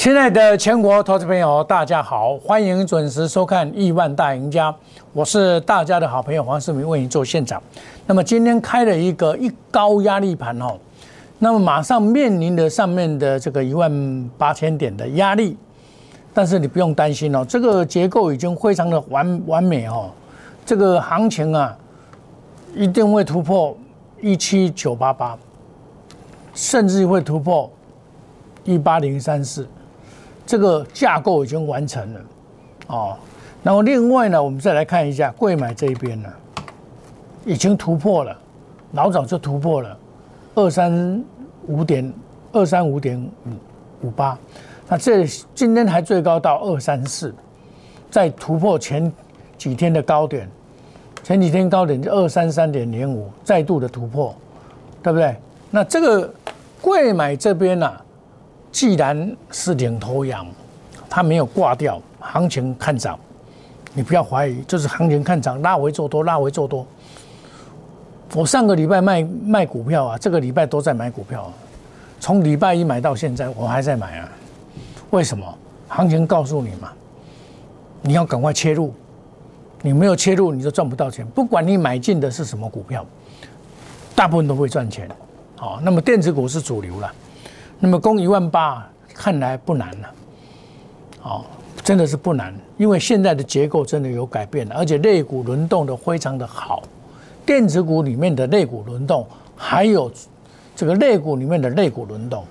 亲爱的全国投资朋友，大家好，欢迎准时收看《亿万大赢家》，我是大家的好朋友黄世明，为你做现场。那么今天开了一个一高压力盘哦，那么马上面临的上面的这个一万八千点的压力，但是你不用担心哦，这个结构已经非常的完完美哦，这个行情啊一定会突破一七九八八，甚至会突破一八零三四。这个架构已经完成了，哦，然后另外呢，我们再来看一下贵买这一边呢，已经突破了，老早就突破了二三五点二三五点五五八，那这今天还最高到二三四，再突破前几天的高点，前几天高点就二三三点零五，再度的突破，对不对？那这个贵买这边呢？既然是领头羊，它没有挂掉，行情看涨，你不要怀疑，就是行情看涨，拉回做多，拉回做多。我上个礼拜卖卖股票啊，这个礼拜都在买股票，从礼拜一买到现在，我还在买啊。为什么？行情告诉你嘛，你要赶快切入，你没有切入，你就赚不到钱。不管你买进的是什么股票，大部分都会赚钱。好，那么电子股是主流了。那么攻一万八看来不难了，哦，真的是不难，因为现在的结构真的有改变了，而且类股轮动的非常的好，电子股里面的类股轮动，还有这个类股里面的类股轮动，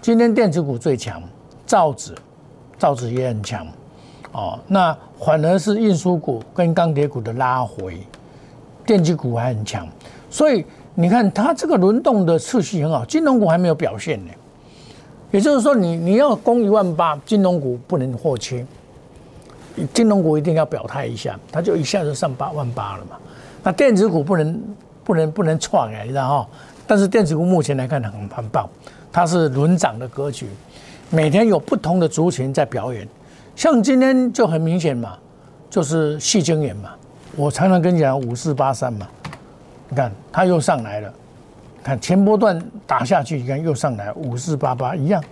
今天电子股最强，造纸，造纸也很强，哦，那反而是运输股跟钢铁股的拉回，电机股还很强，所以你看它这个轮动的次序很好，金融股还没有表现呢。也就是说，你你要攻一万八，金融股不能获切，金融股一定要表态一下，它就一下就上八万八了嘛。那电子股不能不能不能创哎，你知道？但是电子股目前来看很很棒，它是轮涨的格局，每天有不同的族群在表演。像今天就很明显嘛，就是细晶圆嘛，我常常跟你讲五四八三嘛，你看它又上来了。看前波段打下去，你看又上来五四八八一样，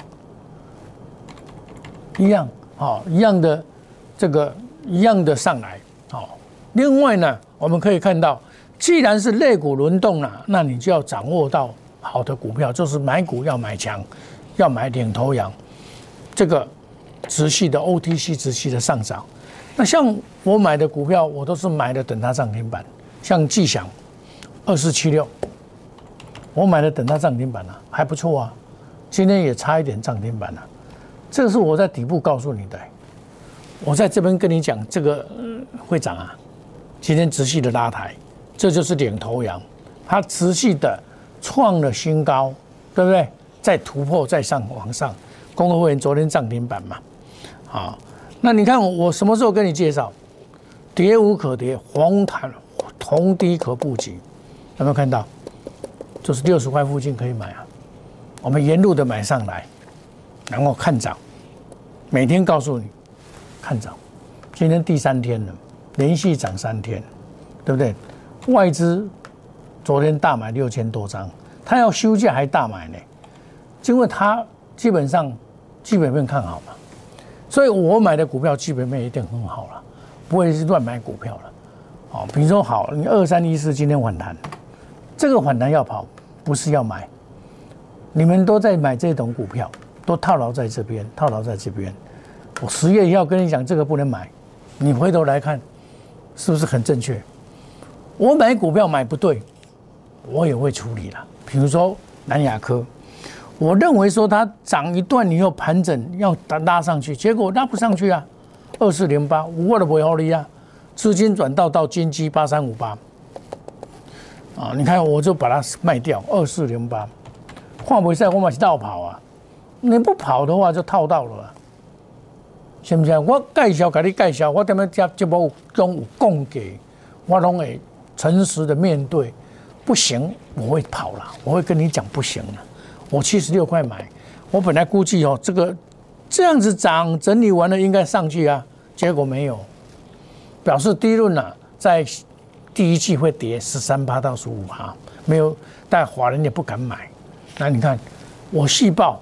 一样好，一样的这个一样的上来好。另外呢，我们可以看到，既然是类股轮动了，那你就要掌握到好的股票，就是买股要买强，要买领头羊，这个持续的 OTC 持续的上涨。那像我买的股票，我都是买的等它涨停板，像纪祥二四七六。我买的等它涨停板了，还不错啊，今天也差一点涨停板了。这个是我在底部告诉你的，我在这边跟你讲，这个会涨啊，今天持续的拉抬，这就是领头羊，它持续的创了新高，对不对？再突破再上往上，公会会员昨天涨停板嘛，好，那你看我什么时候跟你介绍？跌无可跌，红毯同低可布局，有没有看到？就是六十块附近可以买啊，我们沿路的买上来，然后看涨，每天告诉你看涨，今天第三天了，连续涨三天，对不对？外资昨天大买六千多张，他要休假还大买呢，因为他基本上基本面看好嘛，所以我买的股票基本面一定很好了，不会是乱买股票了。哦，比如说好，你二三一四今天反弹。这个反弹要跑，不是要买。你们都在买这种股票，都套牢在这边，套牢在这边。我十月要跟你讲，这个不能买。你回头来看，是不是很正确？我买股票买不对，我也会处理了。比如说南亚科，我认为说它涨一段你又盘整要拉拉上去，结果拉不上去啊。二四零八，我的不要利啊，资金转到到金基八三五八。啊，你看，我就把它卖掉，二四零八，换回赛我嘛是倒跑啊，你不跑的话就套到了，行不行？我介绍给你介绍，我点样接节目中有供给，我拢会诚实的面对，不行我会跑了，我会跟你讲不行了。我七十六块买，我本来估计哦，这个这样子涨整理完了应该上去啊，结果没有，表示低润呢在。第一季会跌十三趴到十五趴，没有，但华人也不敢买。那你看，我细报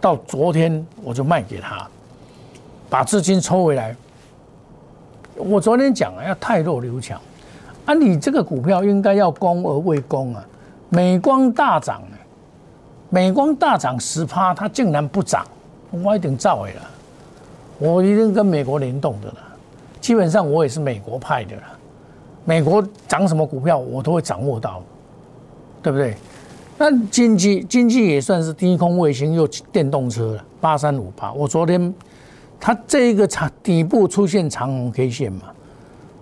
到昨天我就卖给他，把资金抽回来。我昨天讲啊，要太弱留强，啊，你这个股票应该要攻而未攻啊。美光大涨，美光大涨十趴，它竟然不涨，我一定造伪了，我一定跟美国联动的了。基本上我也是美国派的了，美国涨什么股票我都会掌握到，对不对？那经济经济也算是低空卫星又电动车了，八三五八。我昨天它这一个长底部出现长红 K 线嘛，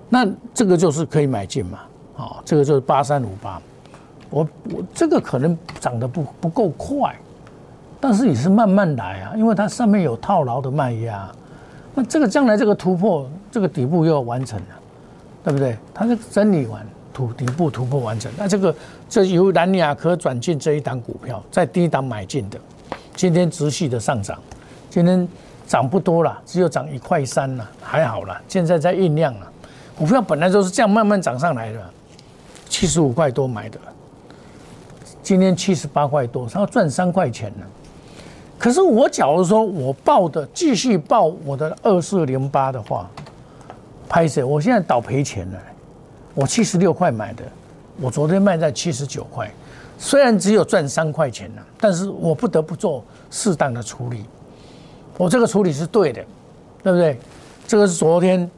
那这个就是可以买进嘛，啊，这个就是八三五八。我我这个可能涨得不不够快，但是也是慢慢来啊，因为它上面有套牢的卖压。那这个将来这个突破，这个底部又要完成了，对不对？它是整理完。突底部突破完成，那这个这由南亚科转进这一档股票，在低档买进的，今天持续的上涨，今天涨不多了，只有涨一块三了，还好了，现在在酝酿了。股票本来都是这样慢慢涨上来的，七十五块多买的，今天七十八块多，它要赚三块钱了。可是我假如说我报的继续报我的二四零八的话，拍摄，我现在倒赔钱了。我七十六块买的，我昨天卖在七十九块，虽然只有赚三块钱了，但是我不得不做适当的处理。我这个处理是对的，对不对？这个是昨天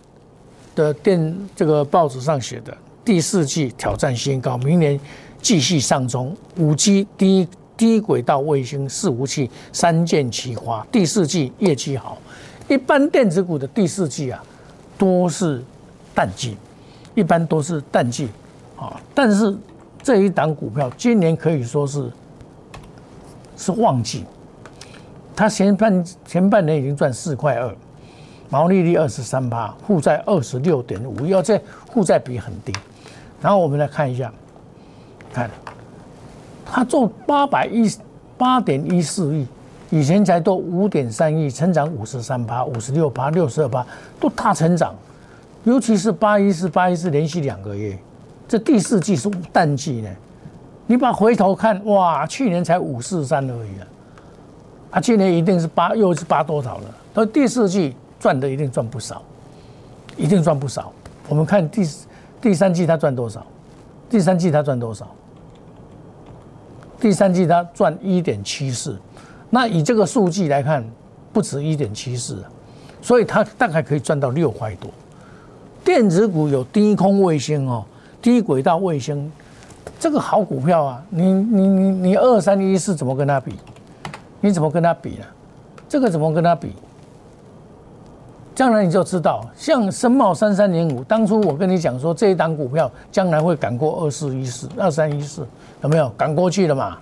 的电这个报纸上写的，第四季挑战新高，明年继续上中，五 G 低低轨道卫星四无器三箭齐发，第四季业绩好。一般电子股的第四季啊，多是淡季。一般都是淡季，啊，但是这一档股票今年可以说是是旺季，它前半前半年已经赚四块二，毛利率二十三趴，负债二十六点五，要这负债比很低。然后我们来看一下，看，它做八百一八点一四亿，以前才都五点三亿，成长五十三趴、五十六趴、六十二趴，都大成长。尤其是八一四八一四连续两个月，这第四季是淡季呢。你把回头看，哇，去年才五四三而已啊，啊，今年一定是八又是八多少了？到第四季赚的一定赚不少，一定赚不少。我们看第第三季他赚多少？第三季他赚多少？第三季他赚一点七四，那以这个数据来看，不止一点七四，所以它大概可以赚到六块多。电子股有低空卫星哦，低轨道卫星，这个好股票啊！你你你你二三一四怎么跟它比？你怎么跟它比呢？这个怎么跟它比？将来你就知道，像深茂三三零五，当初我跟你讲说这一档股票将来会赶过二四一四、二三一四，有没有赶过去了嘛？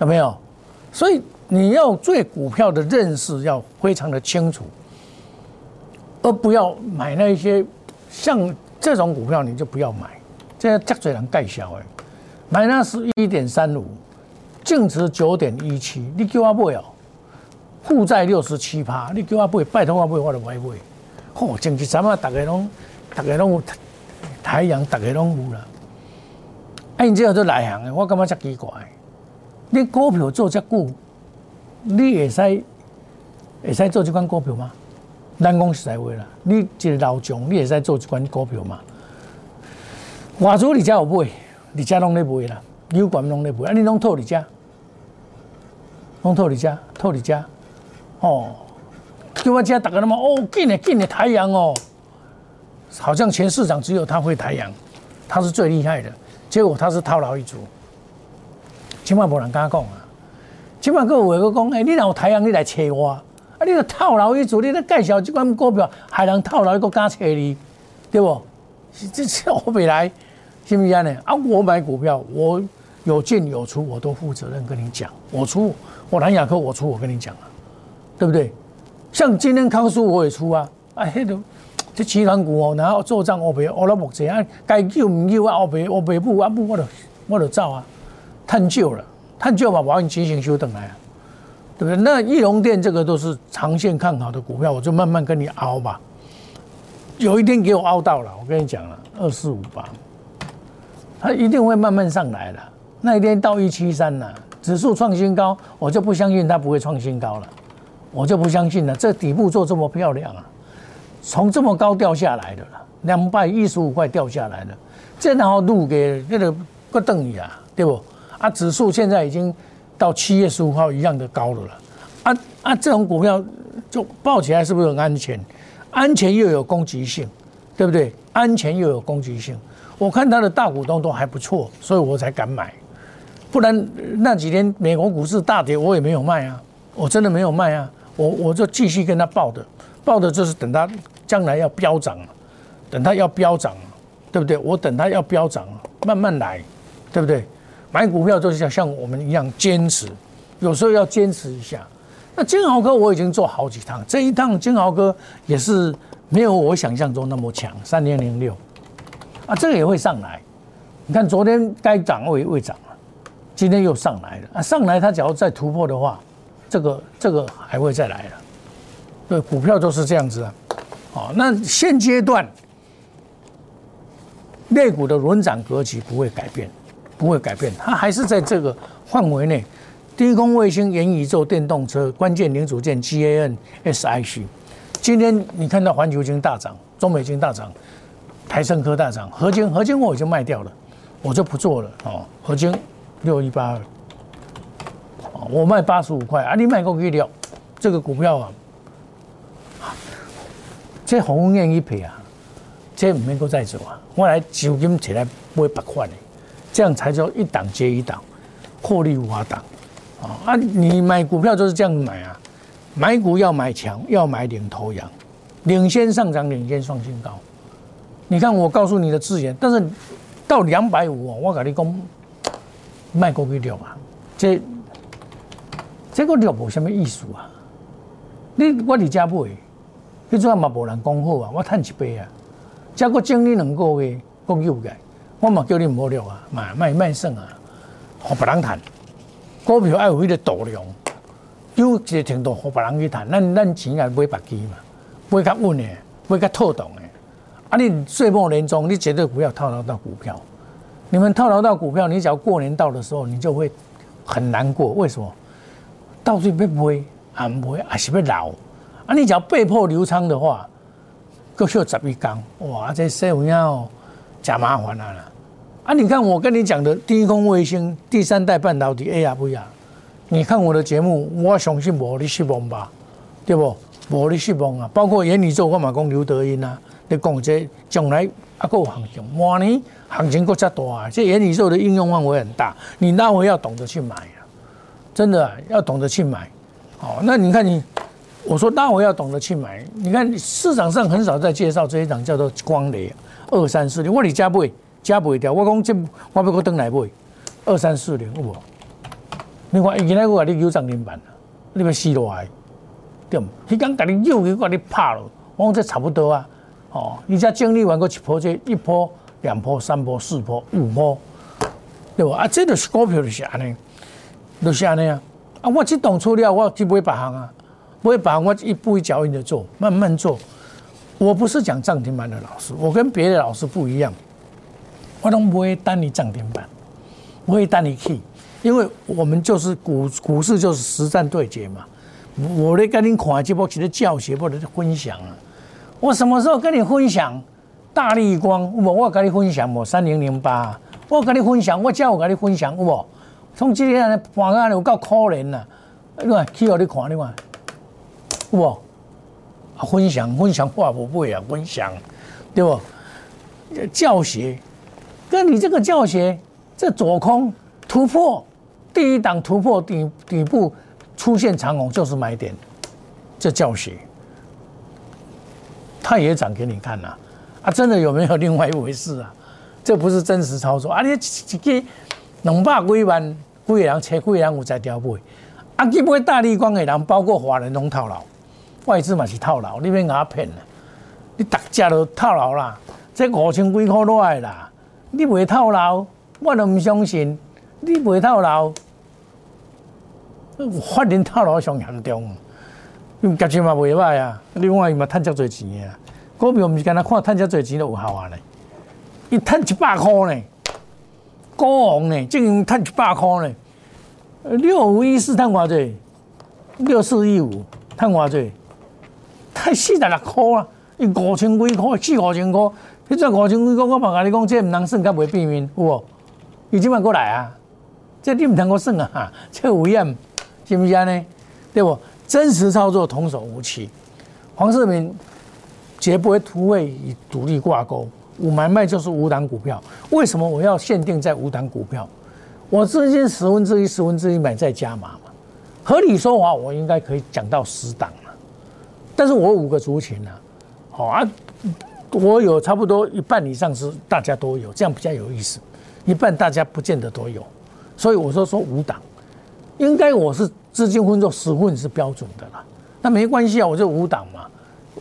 有没有？所以你要对股票的认识要非常的清楚，而不要买那些。像这种股票你就不要买，这样价嘴人盖小哎，买那是一点三五，净值九点一七，你叫我买哦，负债六十七趴，你叫我买，拜托我买我就买买。嚯，前几咱们大家拢，大家拢有太阳，大家拢有啦。哎，你这样做内行的，我感觉真奇怪。你股票做这久，你会使会使做这款股票吗？咱讲实在话啦，你一个老将，你会使做一款股票吗？外资你家有买，你家拢咧买啦，有管拢咧买，啊，你拢套你家，拢套你家，套你家，哦，叫我家大家那么哦，进的进的太阳哦，好像全市场只有他会太阳，他是最厉害的，结果他是套牢一族，千万不能跟他讲啊，千万个有个讲，哎，你若有太阳，你来找我。啊！你个套牢一族，你咧介绍这款股票，害人套牢一个敢找你，对不？这这我未来，是不是安尼？啊，我买股票，我有进有出，我都负责任跟你讲。我出，我南亚科我出，我跟你讲啊，对不对？像今天康叔我也出啊，啊，迄个这集团股哦，然后做账我赔，我老目前啊，该救唔救啊？我赔我赔不啊不，我就我就走啊，探究了，他就要把，我用进行修等来啊。对不对？那翼龙店这个都是长线看好的股票，我就慢慢跟你熬吧。有一天给我熬到了，我跟你讲了，二四五八，它一定会慢慢上来的。那一天到一七三了，指数创新高，我就不相信它不会创新高了，我就不相信了。这底部做这么漂亮啊，从这么高掉下来的了，两百一十五块掉下来了，这然后路给那个不等于啊，对不？啊，指数现在已经到七月十五号一样的高了了，啊啊，这种股票就抱起来是不是很安全？安全又有攻击性，对不对？安全又有攻击性，我看它的大股东都还不错，所以我才敢买。不然那几天美国股市大跌，我也没有卖啊，我真的没有卖啊，我我就继续跟他抱的，抱的就是等它将来要飙涨，等它要飙涨，对不对？我等它要飙涨，慢慢来，对不对？买股票就是像像我们一样坚持，有时候要坚持一下。那金豪哥我已经做好几趟，这一趟金豪哥也是没有我想象中那么强，三零零六啊，这个也会上来。你看昨天该涨未未涨。今天又上来了啊！上来它只要再突破的话，这个这个还会再来了。对，股票都是这样子啊。好，那现阶段，内股的轮涨格局不会改变，不会改变，它还是在这个范围内。低空卫星、元宇宙、电动车、关键零组件、GAN、SIC。今天你看到环球金大涨，中美金大涨，台盛科大涨，合金合金我已经卖掉了，我就不做了哦，合金。六一八二，我卖八十五块啊！你卖够几了？这个股票啊，这红艳一赔啊，这唔能够再走啊！我来资金起来买百块的，这样才叫一档接一档，获利无法挡啊！啊，你买股票就是这样买啊，买股要买强，要买领头羊，领先上涨，领先创新高。你看我告诉你的字眼，但是到两百五，我跟你讲。卖过去了啊！这这个了无什么意思啊！你我伫家买，迄阵嘛无人讲好啊！我趁一杯啊！再过整理两个月，讲又个，我嘛叫你唔好了啊！卖卖卖算啊！互别人谈股票爱有迄个度量，有一个程度互别人去谈，咱咱钱也买白机嘛，买较稳的，买较透动的。啊！你岁末年终，你绝对不要套牢到股票。你们套牢到股票，你只要过年到的时候，你就会很难过。为什么？到底会不会啊？不会还是会老啊？你只要被迫流仓的话，够需要十一缸哇！这社会要假麻烦啊！啊！你看我跟你讲的低空卫星、第三代半导体 A 呀不呀？你看我的节目，我相信无你失望吧？对不？无你失望啊！包括元宇宙，我嘛讲刘德英啊，你讲这将来啊够行情，明年。行情够加大啊！这元宇宙的应用范围很大，你那会要懂得去买啊，真的要懂得去买。哦，那你看你，我说那我要懂得去买。你看市场上很少在介绍这一档叫做光雷二三四零，我你加不会加不会掉。我讲这我要搁登来买二三四零，有无？你看以前我给你有涨停板你要死落来，对唔？迄刚给你又给你拍了，我讲这差不多啊。哦，你再经历完个一波这一波。两波、三波、四波、五波，对吧？啊，这就是股票就是安尼，就是安尼啊！啊，我这档出了，我去买别行啊，买别行，我一步一脚印的做，慢慢做。我不是讲涨停板的老师，我跟别的老师不一样，我都不会单你涨停板，不会单你去，因为我们就是股股市就是实战对决嘛。我咧跟你看这波其实教学或者分享啊，我什么时候跟你分享？大力光，有无？我跟你分享无？三零零八，我跟你分享，我叫我跟你分享，有无？从今天来盘啊，有够可怜呐！你看，去互你看，你看，有无？分享分享话不会啊，分享，对不？教学，跟你这个教学，这左空突破，第一档突破底底部出现长虹就是买点，这教学，他也涨给你看呐。啊，真的有没有另外一回事啊？这不是真实操作啊！你一个两百几万几人，车几人有在调配，啊，基本大立光的人，包括华人拢套牢，外资嘛是套牢，你免我骗了，你大家都套牢啦，这五千几块落来啦，你袂套牢，我都唔相信，你袂套牢，法人套牢上严重，因价钱嘛袂歹啊，另外伊嘛趁遮多钱啊。股票毋是干那看趁遮侪钱就有效啊咧，伊趁一百箍呢，高昂呢，竟然趁一百箍呢，六五一四探偌济，六四一五探偌济，太四十六块啊！伊五千几块，四五千块，迄只五千几块，我嘛甲你讲，这毋通算，甲袂变面，有无？伊即摆过来啊！这你毋通我算啊！这有验是毋是安尼？对不？真实操作，童叟无欺。黄世明绝不会突围与独立挂钩，五买卖就是五档股票。为什么我要限定在五档股票？我资金十分之一、十分之一买再加码嘛？合理说话，我应该可以讲到十档了。但是我五个族群呢？好啊，我有差不多一半以上是大家都有，这样比较有意思。一半大家不见得都有，所以我说说五档，应该我是资金分作十份是标准的啦。那没关系啊，我就五档嘛。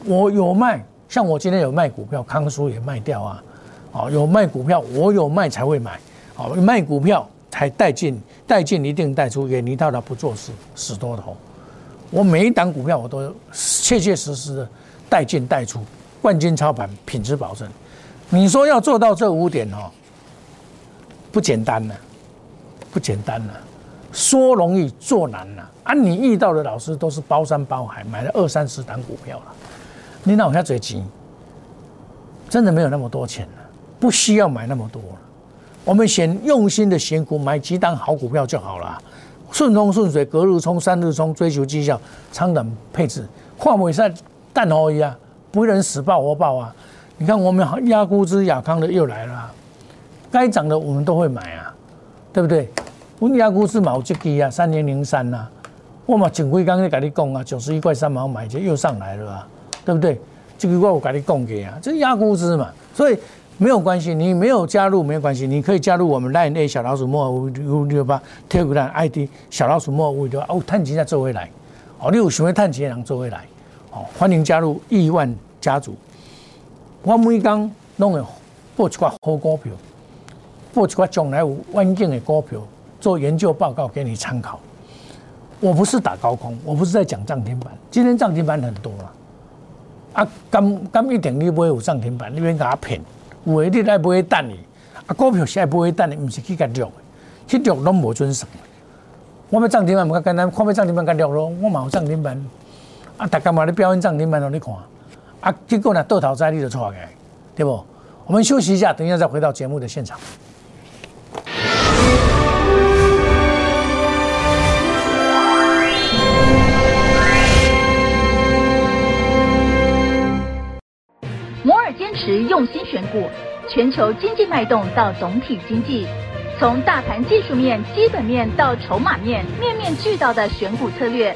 我有卖，像我今天有卖股票，康叔也卖掉啊。哦，有卖股票，我有卖才会买。哦，卖股票才带进，带进一定带出，远离到了不做事死多头。我每一档股票我都切切实实的。带进带出，冠军操盘，品质保证。你说要做到这五点哦，不简单呐，不简单呐，说容易做难呐。啊，你遇到的老师都是包山包海，买了二三十档股票了，你哪有下嘴急？真的没有那么多钱了，不需要买那么多了。我们选用心的选股，买几档好股票就好了，顺风顺水，隔日冲，三日冲，追求绩效，长短配置，换尾赛。蛋好一样，不会人死爆活爆啊！你看我们亚估值亚康的又来了，该涨的我们都会买啊，对不对？我亚估值毛这基啊，三零零三呐，我嘛前几刚才跟你讲啊，九十一块三毛买就又上来了啊，对不对？这个我我跟你讲给啊，这亚估值嘛，所以没有关系，你没有加入没有关系，你可以加入我们 line A 小老鼠莫五五六八 t e l e g ID 小老鼠莫五六八哦，探钱再做回来，哦，你有想要探钱的人做回来。欢迎加入亿万家族。我每刚弄会报一寡好股票，报一寡将来有稳健的股票，做研究报告给你参考。我不是打高空，我不是在讲涨停板。今天涨停板很多了，啊，刚刚一点你不会有涨停板，你免给他骗。有的你来不会等你，啊，股票现在不会等你，不是去甲录的，去录拢无准绳。我要涨停板，唔简单，看要涨停板甲录咯，我冇涨停板。啊！大家嘛，你表演涨停板让你看，啊，结果呢，倒头栽你就错开，对不？我们休息一下，等一下再回到节目的现场。摩尔坚持用心选股，全球经济脉动到总体经济，从大盘技术面、基本面到筹码面，面面俱到的选股策略。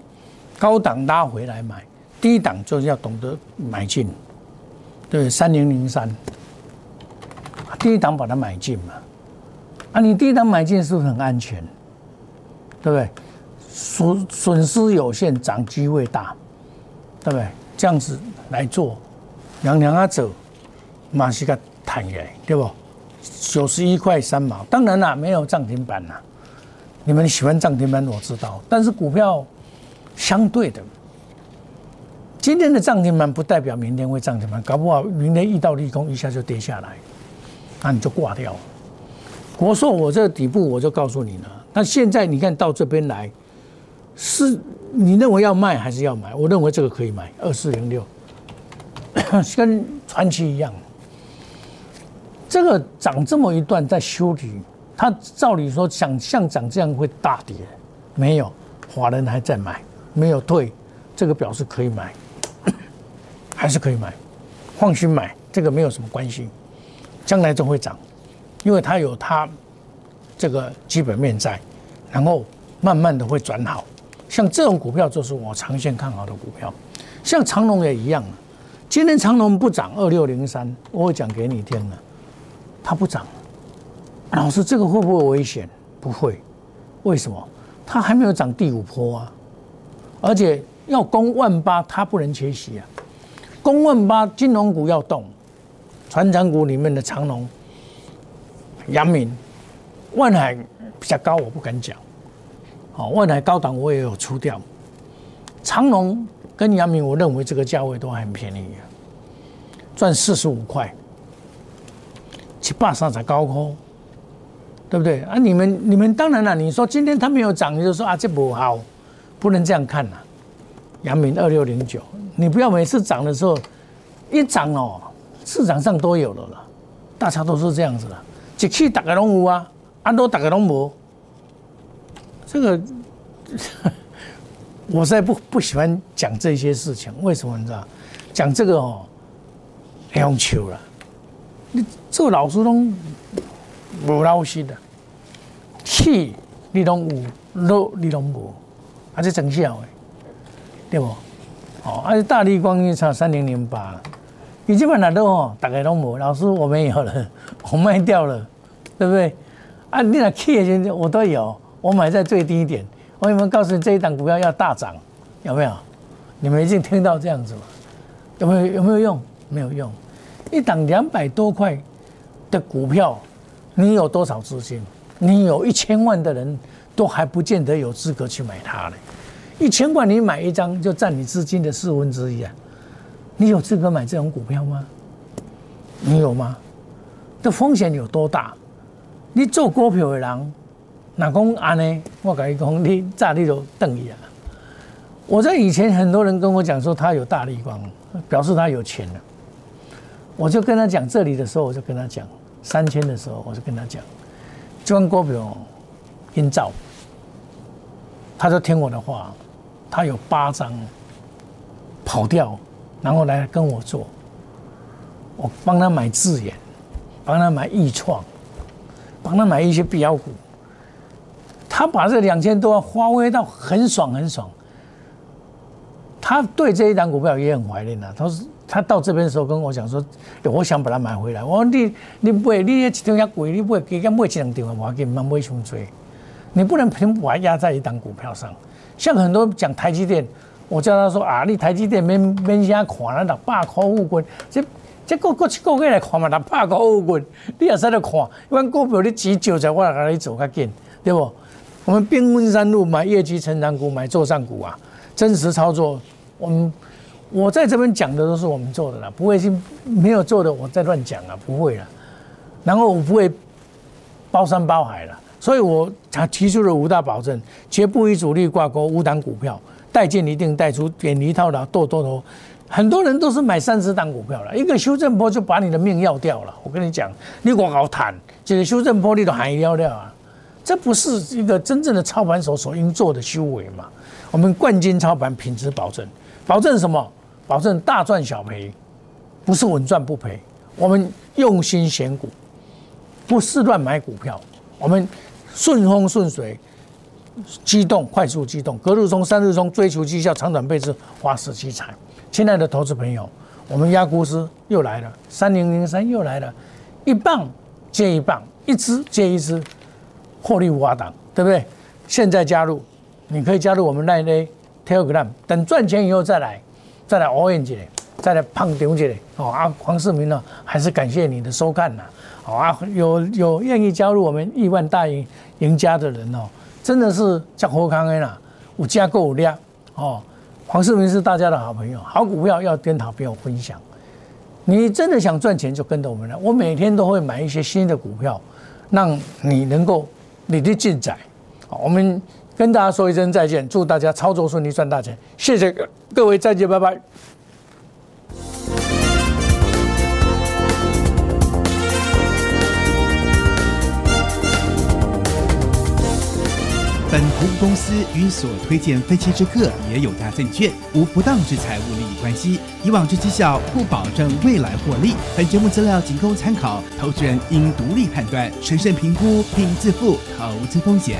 高档拉回来买，低档就是要懂得买进，对，三零零三，低档把它买进嘛，啊，你低档买进是不是很安全？对不对？损损失有限，涨机会大，对不对？这样子来做，两两啊走，马西个弹起来，对不？九十一块三毛，当然啦，没有涨停板啦。你们喜欢涨停板，我知道，但是股票。相对的，今天的涨停板不代表明天会涨停板，搞不好明天遇到利空，一下就跌下来，那你就挂掉。国寿，我这底部我就告诉你了。那现在你看到这边来，是你认为要卖还是要买？我认为这个可以买，二四零六，跟传奇一样，这个涨这么一段在修理，它照理说想像涨这样会大跌，没有，华人还在买。没有退，这个表示可以买，还是可以买，放心买，这个没有什么关系，将来都会涨，因为它有它这个基本面在，然后慢慢的会转好。像这种股票就是我长线看好的股票，像长隆也一样今天长隆不涨二六零三，我会讲给你听了，它不涨，老师这个会不会危险？不会，为什么？它还没有涨第五波啊，而且要攻万八，它不能缺席啊。攻万八，金融股要动，船长股里面的长隆、阳明、万海比较高，我不敢讲。好，万海高档我也有出掉，长隆跟阳明，我认为这个价位都很便宜啊，赚四十五块，七八三才高空。对不对啊？你们你们当然了。你说今天它没有涨，你就说啊这不好，不能这样看呐。阳明二六零九，你不要每次涨的时候一涨哦，市场上都有了了，大家都是这样子的，一气大家拢有啊，安多大家拢无。这个 我实在不不喜欢讲这些事情，为什么你知道？讲这个哦，要求了，你做老师拢。无老实的，气你拢有，肉你拢无，还是真效的，对不？哦，而且大力光一差三零零八，你基本上都哦，大概拢无。老师我没有了，我卖掉了，对不对？啊，你那气现在我都有，我买在最低点。我有没有告诉你这一档股票要大涨？有没有？你们已经听到这样子了？有没有？有没有用？没有用。一档两百多块的股票。你有多少资金？你有一千万的人都还不见得有资格去买它呢。一千块你买一张就占你资金的四分之一啊！你有资格买这种股票吗？你有吗？这风险有多大？你做股票的人，哪讲安呢？我跟你讲，你炸你就等一啊！我在以前很多人跟我讲说他有大利光，表示他有钱了。我就跟他讲这里的时候，我就跟他讲。三千的时候，我就跟他讲，这款股票阴照，他就听我的话，他有八张跑掉，然后来跟我做，我帮他买智远，帮他买易创，帮他买一些标股，他把这两千多万发挥到很爽很爽，他对这一档股票也很怀念的，他说。他到这边的时候跟我讲说，我想把它买回来。我说你你买你一张遐贵，你买几间买一两张我给你慢买上追。你不能全部压在一档股票上。像很多讲台积电，我叫他说啊，你台积电免免先看了六百块五股，这这过过去个月来看嘛，六百块五股，你也使得看。一般股票你急救在，我来给你做较紧，对不？我们兵分三路买业绩成长股，买做上股啊，真实操作我们。我在这边讲的都是我们做的啦，不会是没有做的我在乱讲啊，不会了。然后我不会包山包海了，所以我他提出了五大保证：绝不与主力挂钩，五档股票带进一定带出，远离套牢，剁多头。很多人都是买三十档股票了，一个修正波就把你的命要掉了。我跟你讲，你我搞谈，这个修正波你都喊要掉啊，这不是一个真正的操盘手所应做的修为嘛？我们冠军操盘品质保证，保证什么？保证大赚小赔，不是稳赚不赔。我们用心选股，不是乱买股票。我们顺风顺水，机动快速机动，隔日冲三日冲，追求绩效长短倍至，花式积财。亲爱的投资朋友，我们压股师又来了，三零零三又来了，一棒接一棒，一支接一支，获利无法挡，对不对？现在加入，你可以加入我们那一类 Telegram，等赚钱以后再来。再来 Orange，，再来胖丢一节哦啊！黄世明呢，还是感谢你的收看呐！好啊，有有愿意加入我们亿万大赢赢家的人哦，真的是叫何康恩啦，有加购量哦。黄世明是大家的好朋友，好股票要跟好朋友分享。你真的想赚钱，就跟着我们来。我每天都会买一些新的股票，让你能够你的进展。好，我们。跟大家说一声再见，祝大家操作顺利，赚大钱！谢谢各位，再见，拜拜。本投顾公司与所推荐分期之客也有价证券无不当之财务利益关系，以往之绩效不保证未来获利。本节目资料仅供参考，投资人应独立判断、审慎评估并自负投资风险。